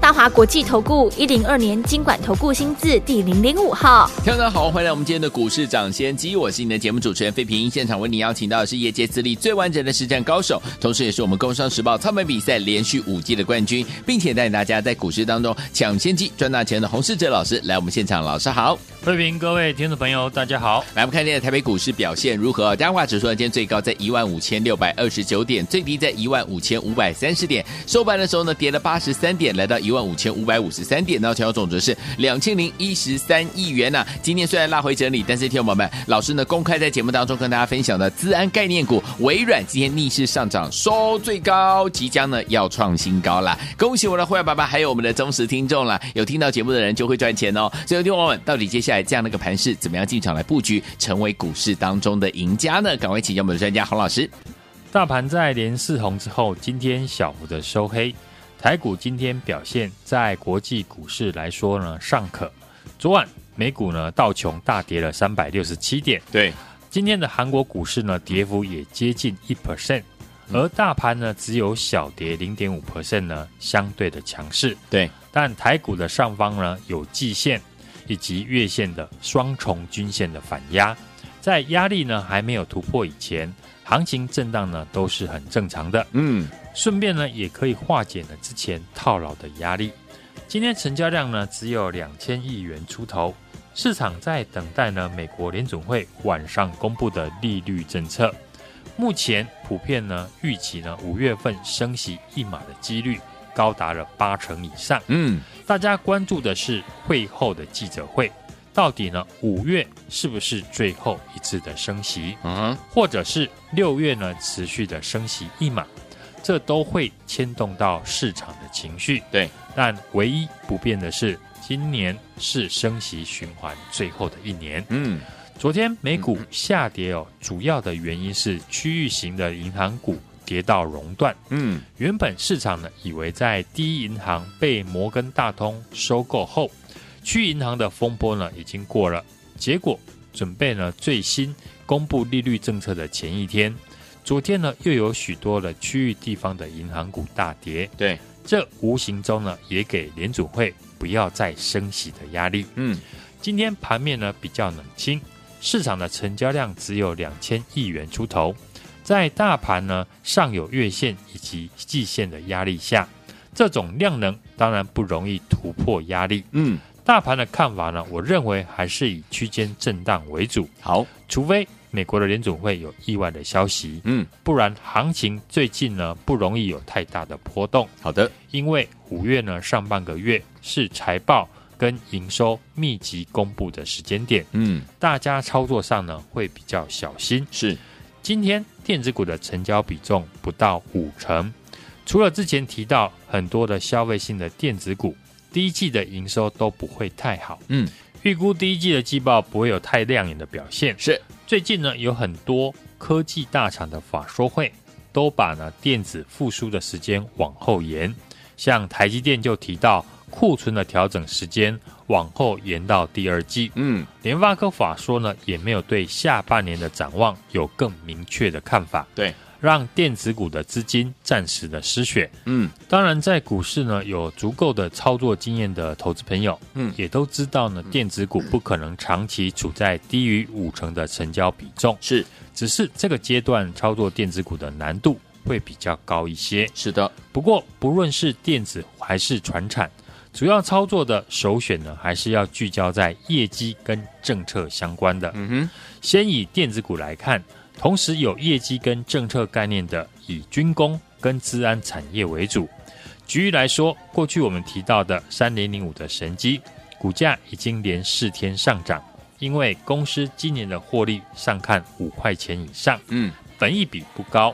大华国际投顾一零二年金管投顾新字第零零五号，大家好，欢迎来我们今天的股市涨先机，我是你的节目主持人费平，现场为你邀请到的是业界资历最完整的实战高手，同时也是我们工商时报操盘比赛连续五季的冠军，并且带领大家在股市当中抢先机赚大钱的洪世哲老师来我们现场，老师好，费平各位听众朋友大家好，来我们看今天的台北股市表现如何？加权指数今天最高在一万五千六百二十九点，最低在一万五千五百三十点，收盘的时候呢跌了八十三点，来到一一万五千五百五。十三点，然后成交总值是两千零一十三亿元呐、今天虽然拉回整理，但是听友们，老师呢公开在节目当中跟大家分享的资安概念股微软今天逆势上涨，收最高，即将呢要创新高了。恭喜我的会员爸爸，还有我们的忠实听众了。有听到节目的人就会赚钱哦。所以听众朋友们，到底接下来这样的一个盘势，怎么样进场来布局，成为股市当中的赢家呢？赶快请教我们的专家洪老师。大盘在连四红之后，今天小幅的收黑。台股今天表现，在国际股市来说呢，尚可。昨晚美股呢，道琼大跌了三百六十七点。对，今天的韩国股市呢，跌幅也接近一 percent，而大盘呢，只有小跌零点五 percent 呢，相对的强势。对，但台股的上方呢，有季线以及月线的双重均线的反压，在压力呢还没有突破以前，行情震荡呢都是很正常的。嗯。顺便呢，也可以化解了之前套牢的压力。今天成交量呢只有两千亿元出头，市场在等待呢美国联总会晚上公布的利率政策。目前普遍呢预期呢五月份升息一码的几率高达了八成以上。嗯，大家关注的是会后的记者会，到底呢五月是不是最后一次的升息？嗯，或者是六月呢持续的升息一码？这都会牵动到市场的情绪，对。但唯一不变的是，今年是升息循环最后的一年。嗯，昨天美股下跌哦，主要的原因是区域型的银行股跌到熔断。嗯，原本市场呢以为在第一银行被摩根大通收购后，区域银行的风波呢已经过了，结果准备呢最新公布利率政策的前一天。昨天呢，又有许多的区域地方的银行股大跌，对，这无形中呢，也给联储会不要再升息的压力。嗯，今天盘面呢比较冷清，市场的成交量只有两千亿元出头，在大盘呢上有月线以及季线的压力下，这种量能当然不容易突破压力。嗯，大盘的看法呢，我认为还是以区间震荡为主。好，除非。美国的联总会有意外的消息，嗯，不然行情最近呢不容易有太大的波动。好的，因为五月呢上半个月是财报跟营收密集公布的时间点，嗯，大家操作上呢会比较小心。是，今天电子股的成交比重不到五成，除了之前提到很多的消费性的电子股，第一季的营收都不会太好，嗯，预估第一季的季报不会有太亮眼的表现。是。最近呢，有很多科技大厂的法说会都把呢电子复苏的时间往后延，像台积电就提到库存的调整时间往后延到第二季。嗯，联发科法说呢也没有对下半年的展望有更明确的看法。对，让电子股的资金暂时的失血。嗯，当然在股市呢有足够的操作经验的投资朋友，嗯，也都知道呢电子股不可能长期处在低于五成的成交比重，是，只是这个阶段操作电子股的难度会比较高一些。是的，不过不论是电子还是传产，主要操作的首选呢还是要聚焦在业绩跟政策相关的。嗯哼，先以电子股来看。同时有业绩跟政策概念的，以军工跟治安产业为主。举例来说，过去我们提到的三零零五的神机，股价已经连四天上涨，因为公司今年的获利上看五块钱以上，嗯，本益比不高。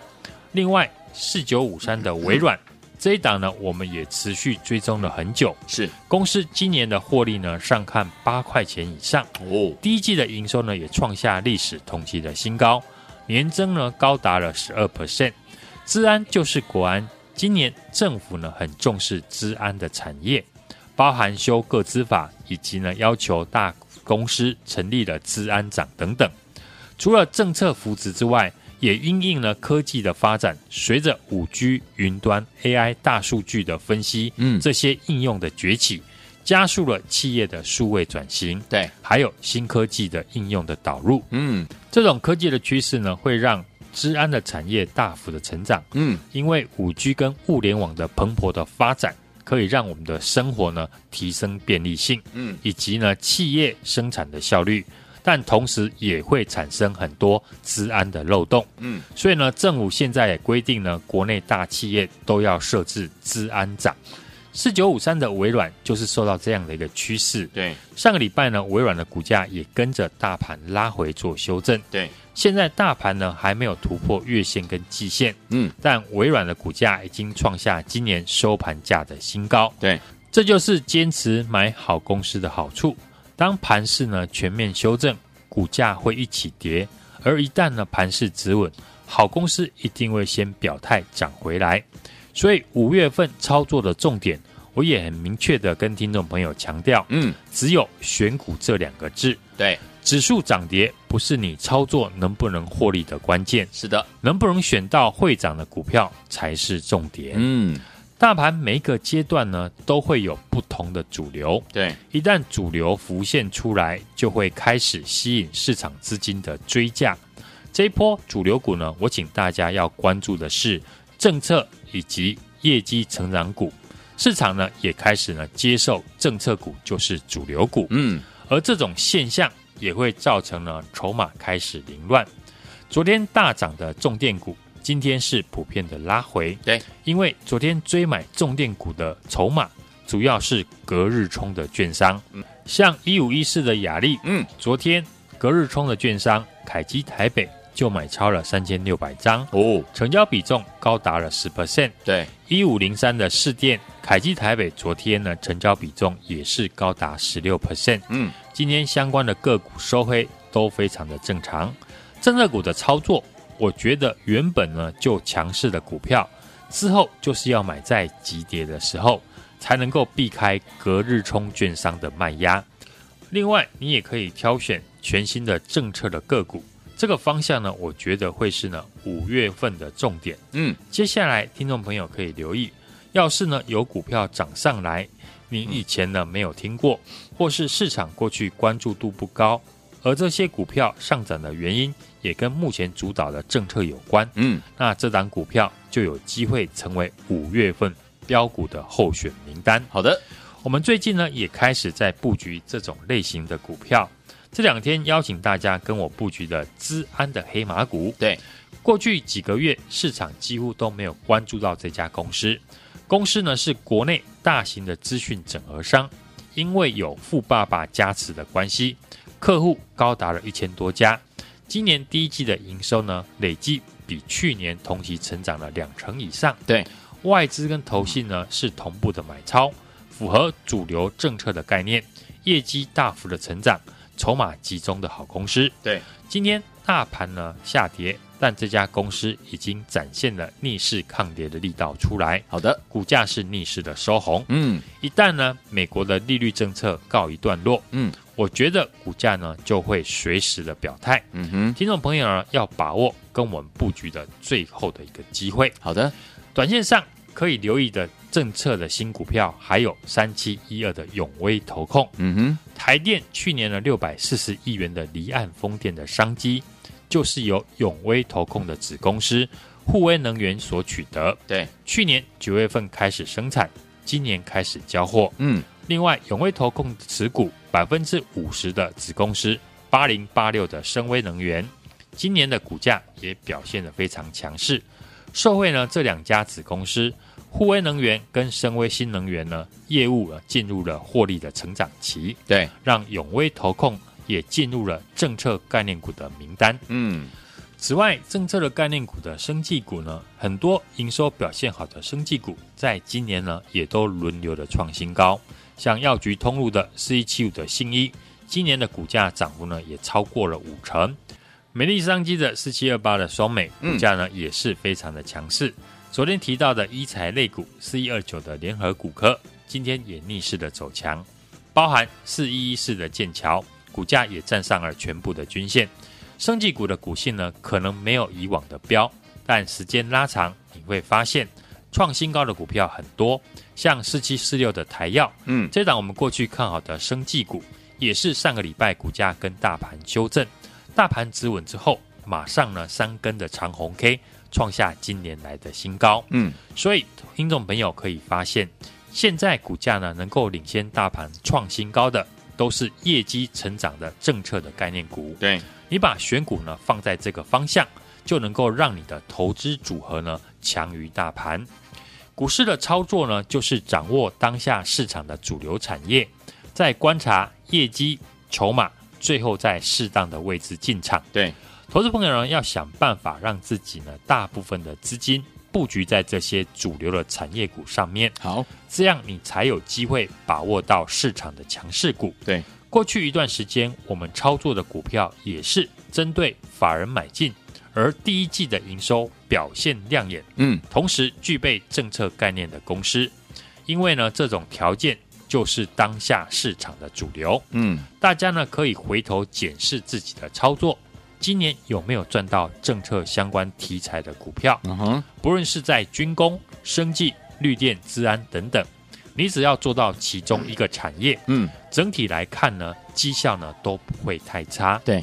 另外四九五三的微软这一档呢，我们也持续追踪了很久，是公司今年的获利呢上看八块钱以上，哦，第一季的营收呢也创下历史同期的新高。年增呢高达了十二 percent，治安就是国安，今年政府呢很重视治安的产业，包含修个资法，以及呢要求大公司成立了治安长等等。除了政策扶持之外，也因应了科技的发展，随着五 G、云端、AI、大数据的分析，嗯，这些应用的崛起，加速了企业的数位转型。对，还有新科技的应用的导入。嗯，这种科技的趋势呢，会让治安的产业大幅的成长。嗯，因为五 G 跟物联网的蓬勃的发展，可以让我们的生活呢提升便利性。嗯，以及呢企业生产的效率。但同时也会产生很多治安的漏洞，嗯，所以呢，政府现在也规定呢，国内大企业都要设置治安长。四九五三的微软就是受到这样的一个趋势，对，上个礼拜呢，微软的股价也跟着大盘拉回做修正，对，现在大盘呢还没有突破月线跟季线，嗯，但微软的股价已经创下今年收盘价的新高，对，这就是坚持买好公司的好处。当盘势呢全面修正，股价会一起跌；而一旦呢盘势止稳，好公司一定会先表态涨回来。所以五月份操作的重点，我也很明确的跟听众朋友强调，嗯，只有选股这两个字。对，指数涨跌不是你操作能不能获利的关键，是的，能不能选到会涨的股票才是重点。嗯。大盘每一个阶段呢，都会有不同的主流。对，一旦主流浮现出来，就会开始吸引市场资金的追价。这一波主流股呢，我请大家要关注的是政策以及业绩成长股。市场呢，也开始呢接受政策股就是主流股。嗯，而这种现象也会造成呢筹码开始凌乱。昨天大涨的重电股。今天是普遍的拉回，对，因为昨天追买重电股的筹码主要是隔日冲的券商，嗯，像一五一四的雅力，嗯，昨天隔日冲的券商凯基台北就买超了三千六百张，哦，成交比重高达了十。percent，对，一五零三的市电凯基台北昨天呢成交比重也是高达十六。percent，嗯，今天相关的个股收黑都非常的正常，政策股的操作。我觉得原本呢就强势的股票，之后就是要买在急跌的时候，才能够避开隔日冲券商的卖压。另外，你也可以挑选全新的政策的个股，这个方向呢，我觉得会是呢五月份的重点。嗯，接下来听众朋友可以留意，要是呢有股票涨上来，你以前呢没有听过，或是市场过去关注度不高。而这些股票上涨的原因，也跟目前主导的政策有关。嗯，那这档股票就有机会成为五月份标股的候选名单。好的，我们最近呢也开始在布局这种类型的股票。这两天邀请大家跟我布局的资安的黑马股。对，过去几个月市场几乎都没有关注到这家公司。公司呢是国内大型的资讯整合商，因为有富爸爸加持的关系。客户高达了一千多家，今年第一季的营收呢，累计比去年同期成长了两成以上。对，外资跟投信呢是同步的买超，符合主流政策的概念，业绩大幅的成长，筹码集中的好公司。对，今天大盘呢下跌，但这家公司已经展现了逆势抗跌的力道出来。好的，股价是逆势的收红。嗯，一旦呢美国的利率政策告一段落，嗯。我觉得股价呢就会随时的表态，嗯哼，听众朋友呢要把握跟我们布局的最后的一个机会。好的，短线上可以留意的政策的新股票，还有三七一二的永威投控，嗯哼，台电去年的六百四十亿元的离岸风电的商机，就是由永威投控的子公司沪威能源所取得。对，去年九月份开始生产，今年开始交货。嗯。另外，永威投控持股百分之五十的子公司八零八六的深威能源，今年的股价也表现得非常强势。受惠呢，这两家子公司，沪威能源跟深威新能源呢，业务啊进入了获利的成长期。对，让永威投控也进入了政策概念股的名单。嗯，此外，政策的概念股的生技股呢，很多营收表现好的生技股，在今年呢，也都轮流的创新高。像药局通路的四一七五的新一，今年的股价涨幅呢也超过了五成。美丽商机的四七二八的双美，股价呢也是非常的强势。昨天提到的医材类股四一二九的联合骨科，今天也逆势的走强，包含四一一四的剑桥，股价也站上了全部的均线。生技股的股性呢，可能没有以往的飙，但时间拉长，你会发现创新高的股票很多，像四七四六的台药，嗯，这档我们过去看好的生技股，也是上个礼拜股价跟大盘修正，大盘止稳之后，马上呢三根的长红 K。创下今年来的新高，嗯，所以听众朋友可以发现，现在股价呢能够领先大盘创新高的，都是业绩成长的政策的概念股。对，你把选股呢放在这个方向，就能够让你的投资组合呢强于大盘。股市的操作呢，就是掌握当下市场的主流产业，在观察业绩、筹码，最后在适当的位置进场。对。投资朋友呢，要想办法让自己呢，大部分的资金布局在这些主流的产业股上面。好，这样你才有机会把握到市场的强势股。对，过去一段时间我们操作的股票也是针对法人买进，而第一季的营收表现亮眼。嗯，同时具备政策概念的公司，因为呢，这种条件就是当下市场的主流。嗯，大家呢可以回头检视自己的操作。今年有没有赚到政策相关题材的股票？嗯哼，不论是在军工、生技、绿电、资安等等，你只要做到其中一个产业，嗯，整体来看呢，绩效呢都不会太差。对，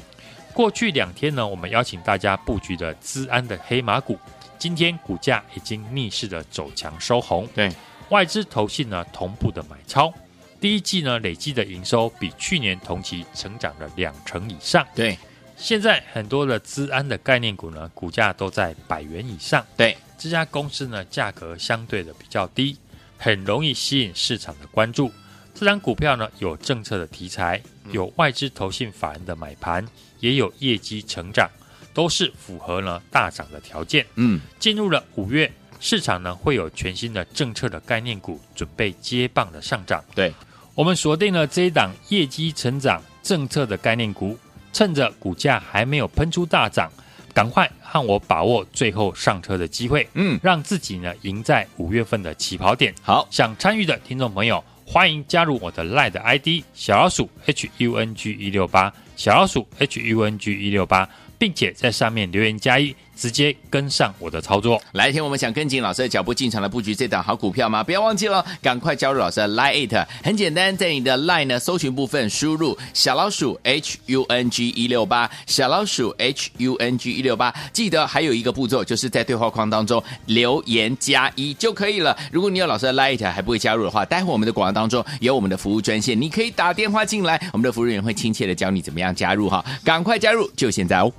过去两天呢，我们邀请大家布局的资安的黑马股，今天股价已经逆势的走强收红。对，外资投信呢同步的买超，第一季呢累计的营收比去年同期成长了两成以上。对。现在很多的资安的概念股呢，股价都在百元以上。对，这家公司呢，价格相对的比较低，很容易吸引市场的关注。这张股票呢，有政策的题材，有外资投信法人的买盘，也有业绩成长，都是符合呢大涨的条件。嗯，进入了五月，市场呢会有全新的政策的概念股准备接棒的上涨。对，我们锁定了这一档业绩成长政策的概念股。趁着股价还没有喷出大涨，赶快和我把握最后上车的机会，嗯，让自己呢赢在五月份的起跑点。好，想参与的听众朋友，欢迎加入我的 LINE 的 ID 小老鼠 H U N G 一六八，小老鼠 H U N G 一六八，并且在上面留言加一。直接跟上我的操作，来天，我们想跟紧老师的脚步进场来布局这档好股票吗？不要忘记了，赶快加入老师的 Line It，很简单，在你的 Line 呢搜寻部分输入小老鼠 H U N G 一六八，小老鼠 H U N G 一六八，记得还有一个步骤，就是在对话框当中留言加一就可以了。如果你有老师的 Line 还不会加入的话，待会我们的广告当中有我们的服务专线，你可以打电话进来，我们的服务人员会亲切的教你怎么样加入哈，赶快加入，就现在哦。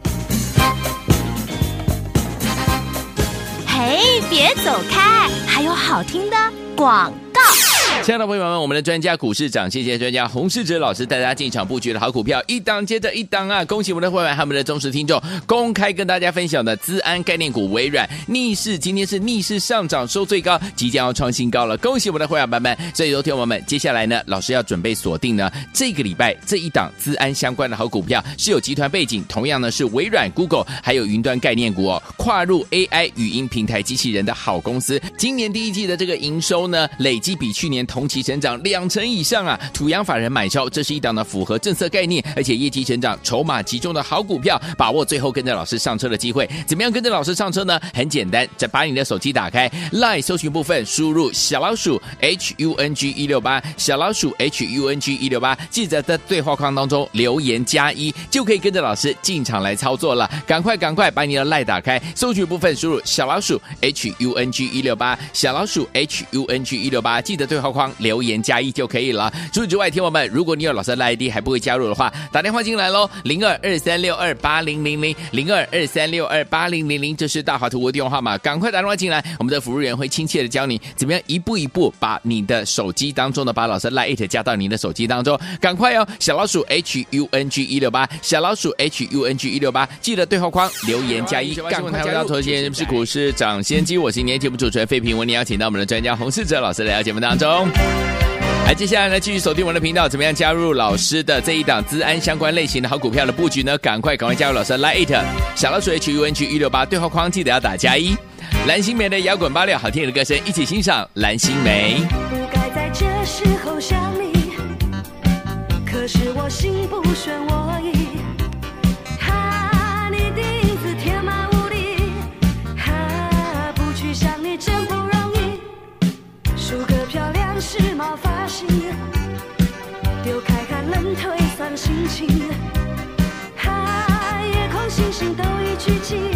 哎，别走开，还有好听的广。亲爱的朋友们，我们的专家股市长，谢谢专家洪世哲老师带大家进场布局的好股票，一档接着一档啊！恭喜我们的会员和我们的忠实听众，公开跟大家分享的资安概念股微软逆势，今天是逆势上涨，收最高，即将要创新高了。恭喜我们的会员伙伴们！所以，昨天我们接下来呢，老师要准备锁定呢这个礼拜这一档资安相关的好股票，是有集团背景，同样呢是微软、Google 还有云端概念股哦，跨入 AI 语音平台机器人的好公司。今年第一季的这个营收呢，累计比去年。同期成长两成以上啊！土洋法人买超，这是一档呢符合政策概念，而且业绩成长、筹码集中的好股票，把握最后跟着老师上车的机会。怎么样跟着老师上车呢？很简单，再把你的手机打开，LINE 搜寻部分输入小老鼠 H U N G 一六八，小老鼠 H U N G 一六八，记得在对话框当中留言加一，就可以跟着老师进场来操作了。赶快赶快把你的 LINE 打开，搜寻部分输入小老鼠 H U N G 一六八，小老鼠 H U N G 一六八，记得对话框。留言加一就可以了。除此之外，听友们，如果你有老师的 ID 还不会加入的话，打电话进来喽，零二二三六二八零零零，零二二三六二八零零零，这是大华图的电话号码，赶快打电话进来，我们的服务员会亲切的教你怎么样一步一步把你的手机当中的把老师 LINE 加到你的手机当中，赶快哦，小老鼠 H U N G 一六八，小老鼠 H U N G 一六八，记得对话框留言加一，赶快加入。头先是股市涨先机，我是今天节目主持人费平，为你邀请到我们的专家洪世哲老师来到节目当中。来，接下来呢，继续锁定我们的频道，怎么样加入老师的这一档资安相关类型的好股票的布局呢？赶快赶快加入老师的 Lite 小老鼠 H U N G 一六八对话框，记得要打加一。蓝心梅的摇滚八六，好听的歌声，一起欣赏蓝心梅。不该在这时候想你，可是我心情。哈，夜空星星都已聚集。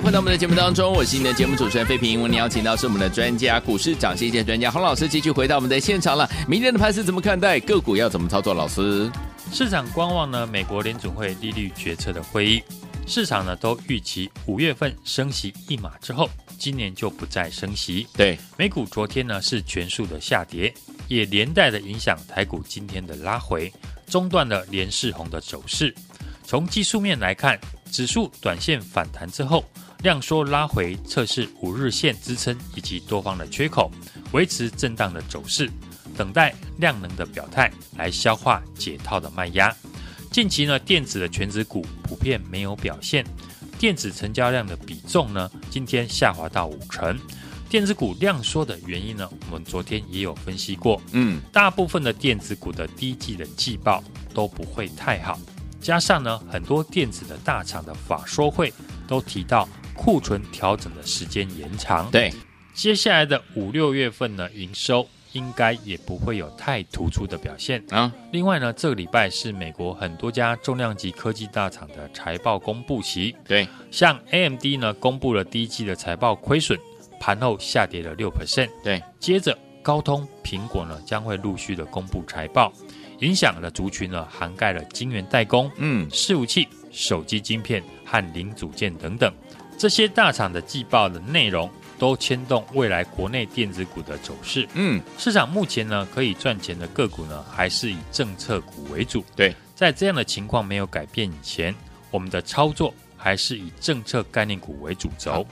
回到我们的节目当中，我是你的节目主持人费平。我们邀请到是我们的专家，股市涨跌专家洪老师，继续回到我们的现场了。明天的盘势怎么看待？个股要怎么操作？老师，市场观望呢？美国联准会利率决策的会议，市场呢都预期五月份升息一码之后，今年就不再升息。对，美股昨天呢是全数的下跌，也连带的影响台股今天的拉回，中断了连市红的走势。从技术面来看，指数短线反弹之后。量缩拉回，测试五日线支撑以及多方的缺口，维持震荡的走势，等待量能的表态来消化解套的卖压。近期呢，电子的全值股普遍没有表现，电子成交量的比重呢，今天下滑到五成。电子股量缩的原因呢，我们昨天也有分析过，嗯，大部分的电子股的第一季的季报都不会太好，加上呢，很多电子的大厂的法说会都提到。库存调整的时间延长，对，接下来的五六月份呢，营收应该也不会有太突出的表现啊。另外呢，这个礼拜是美国很多家重量级科技大厂的财报公布期。对，像 AMD 呢，公布了第一季的财报亏损，盘后下跌了六 percent。对，接着高通、苹果呢将会陆续的公布财报，影响的族群呢涵盖了晶圆代工、嗯，伺服器、手机晶片和零组件等等。这些大厂的季报的内容都牵动未来国内电子股的走势。嗯，市场目前呢可以赚钱的个股呢还是以政策股为主。对，在这样的情况没有改变以前，我们的操作还是以政策概念股为主轴。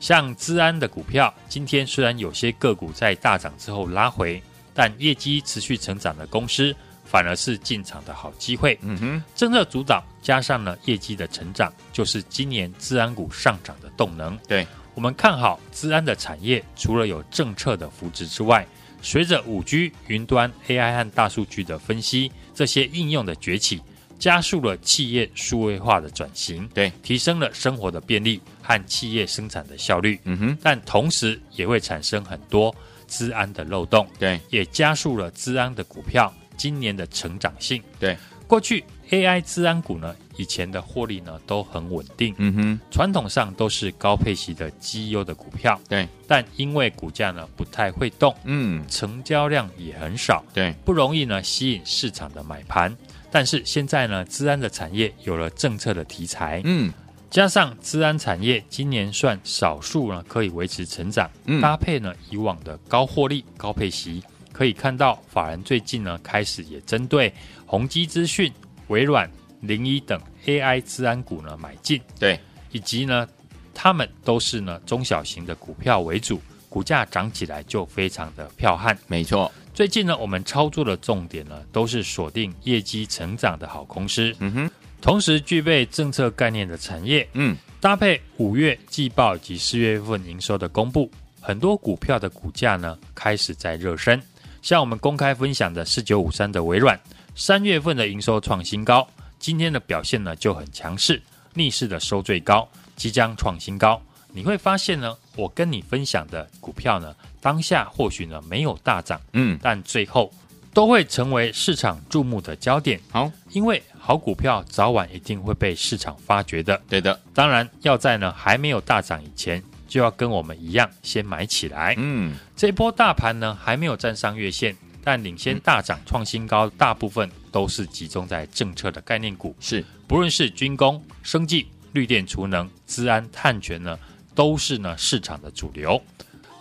像资安的股票，今天虽然有些个股在大涨之后拉回，但业绩持续成长的公司，反而是进场的好机会。嗯哼，政策主导加上了业绩的成长，就是今年资安股上涨的动能。对，我们看好资安的产业，除了有政策的扶持之外，随着五 G、云端、AI 和大数据的分析，这些应用的崛起，加速了企业数位化的转型。对，提升了生活的便利和企业生产的效率。嗯哼，但同时也会产生很多资安的漏洞。对，也加速了资安的股票。今年的成长性，对。过去 AI 资安股呢，以前的获利呢都很稳定，嗯哼，传统上都是高配息的绩优的股票，对，但因为股价呢不太会动，嗯，成交量也很少，对，不容易呢吸引市场的买盘。但是现在呢，资安的产业有了政策的题材，嗯，加上资安产业今年算少数呢可以维持成长，嗯，搭配呢以往的高获利、高配息。可以看到，法人最近呢开始也针对宏基资讯、微软、零一等 AI 资安股呢买进，对，以及呢，他们都是呢中小型的股票为主，股价涨起来就非常的彪悍。没错，最近呢，我们操作的重点呢都是锁定业绩成长的好公司，嗯哼，同时具备政策概念的产业，嗯，搭配五月季报以及四月份营收的公布，很多股票的股价呢开始在热身。像我们公开分享的四九五三的微软，三月份的营收创新高，今天的表现呢就很强势，逆势的收最高，即将创新高。你会发现呢，我跟你分享的股票呢，当下或许呢没有大涨，嗯，但最后都会成为市场注目的焦点。好，因为好股票早晚一定会被市场发掘的。对的，当然要在呢还没有大涨以前。就要跟我们一样，先买起来。嗯，这一波大盘呢还没有站上月线，但领先大涨创新高，大部分都是集中在政策的概念股。是，不论是军工、生技、绿电、储能、资安、碳权呢，都是呢市场的主流。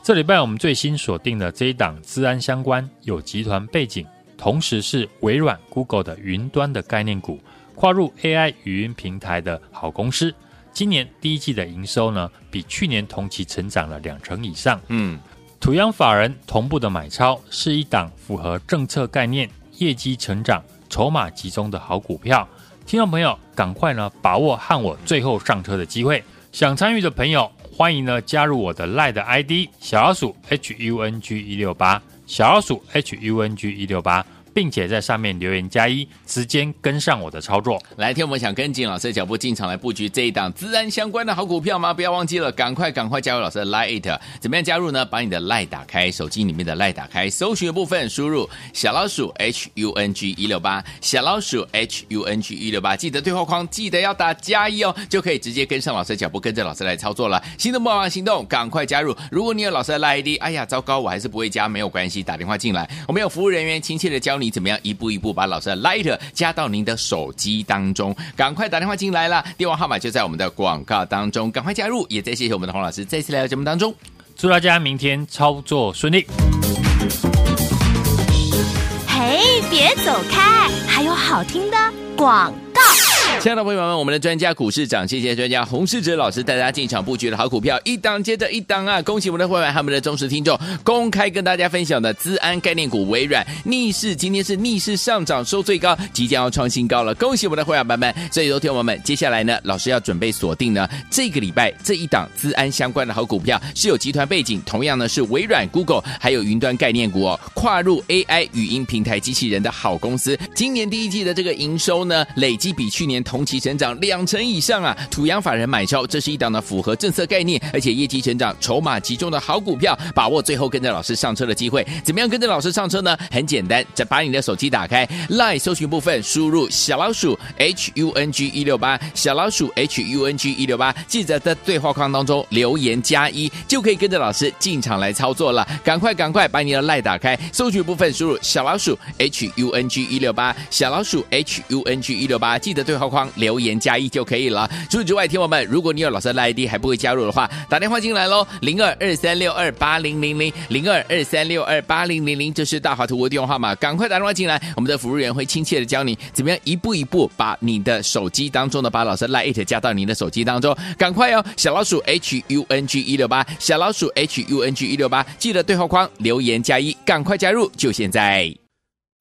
这礼拜我们最新锁定的这一档资安相关，有集团背景，同时是微软、Google 的云端的概念股，跨入 AI 语音平台的好公司。今年第一季的营收呢，比去年同期成长了两成以上。嗯，土洋法人同步的买超，是一档符合政策概念、业绩成长、筹码集中的好股票。听众朋友，赶快呢把握和我最后上车的机会。想参与的朋友，欢迎呢加入我的 LINE 的 ID 小老鼠 HUNG 一六八，小老鼠 HUNG 一六八。并且在上面留言加一，直接跟上我的操作。来，听我们想跟紧老师的脚步进场来布局这一档自然相关的好股票吗？不要忘记了，赶快赶快加入老师的 Lite。怎么样加入呢？把你的 Lite 打开，手机里面的 Lite 打开，搜寻的部分输入小老鼠 H U N G 一六八，小老鼠 H U N G 一六八，记得对话框记得要打加一哦，就可以直接跟上老师的脚步，跟着老师来操作了。心动不忙行动，赶快加入。如果你有老师的 Lite ID，哎呀，糟糕，我还是不会加，没有关系，打电话进来，我们有服务人员亲切的教你怎么样一步一步。把老师的 Light 加到您的手机当中，赶快打电话进来了，电话号码就在我们的广告当中，赶快加入。也再谢谢我们的洪老师再次来到节目当中，祝大家明天操作顺利。嘿，别走开，还有好听的广告。亲爱的朋友们，我们的专家股市长，谢谢专家洪世哲老师带大家进场布局的好股票，一档接着一档啊！恭喜我们的会员和我们的忠实听众，公开跟大家分享的资安概念股微软逆势，今天是逆势上涨，收最高，即将要创新高了。恭喜我们的会员朋友们！所以，听友们，接下来呢，老师要准备锁定呢这个礼拜这一档资安相关的好股票，是有集团背景，同样呢是微软、Google 还有云端概念股哦，跨入 AI 语音平台机器人的好公司。今年第一季的这个营收呢，累计比去年同同期成长两成以上啊！土洋法人买超，这是一档呢符合政策概念，而且业绩成长、筹码集中的好股票，把握最后跟着老师上车的机会。怎么样跟着老师上车呢？很简单，再把你的手机打开，LINE 搜寻部分输入小老鼠 H U N G 一六八，小老鼠 H U N G 一六八，记得在对话框当中留言加一，就可以跟着老师进场来操作了。赶快赶快把你的 LINE 打开，搜寻部分输入小老鼠 H U N G 一六八，小老鼠 H U N G 一六八，记得对话框留言加一就可以了。除此之外，听友们，如果你有老师的 ID 还不会加入的话，打电话进来喽，零二二三六二八零零零零二二三六二八零零零，这是大华图的电话号码，赶快打电话进来，我们的服务员会亲切的教你怎么样一步一步把你的手机当中的把老师 Lite 加到你的手机当中，赶快哦，小老鼠 H U N G 一六八，小老鼠 H U N G 一六八，记得对话框留言加一，赶快加入，就现在。